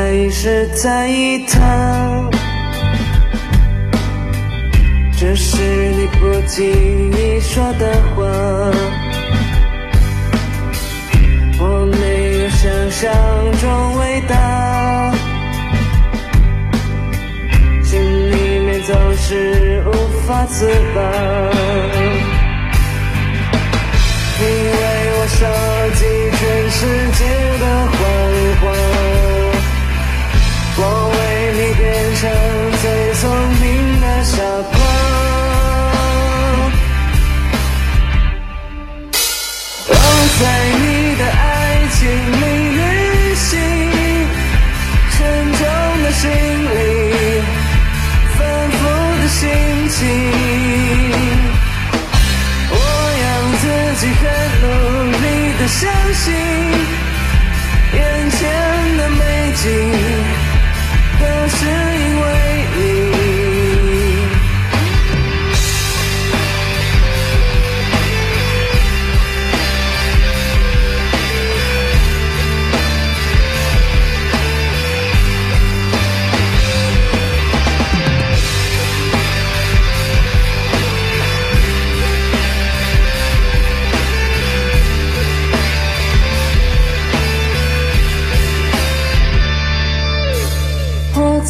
还是在意他，这是你不经意说的话。我没有想象中伟大，心里面总是无法自拔，在你的爱情里旅行，沉重的行李，反复的心情。我要自己很努力的相信，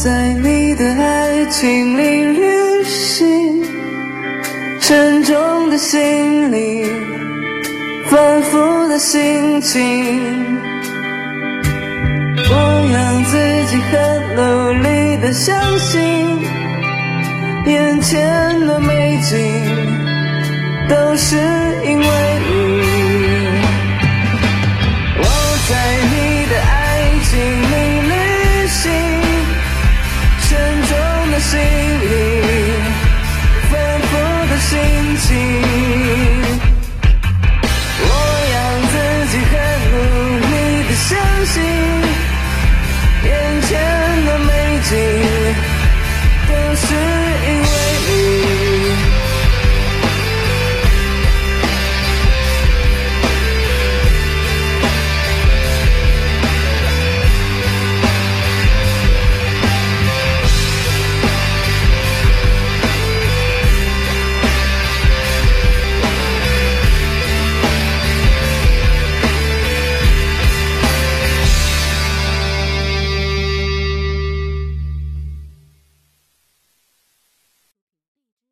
在你的爱情里旅行，沉重的行李，反复的心情。我让自己很努力的相信，眼前的美景都是因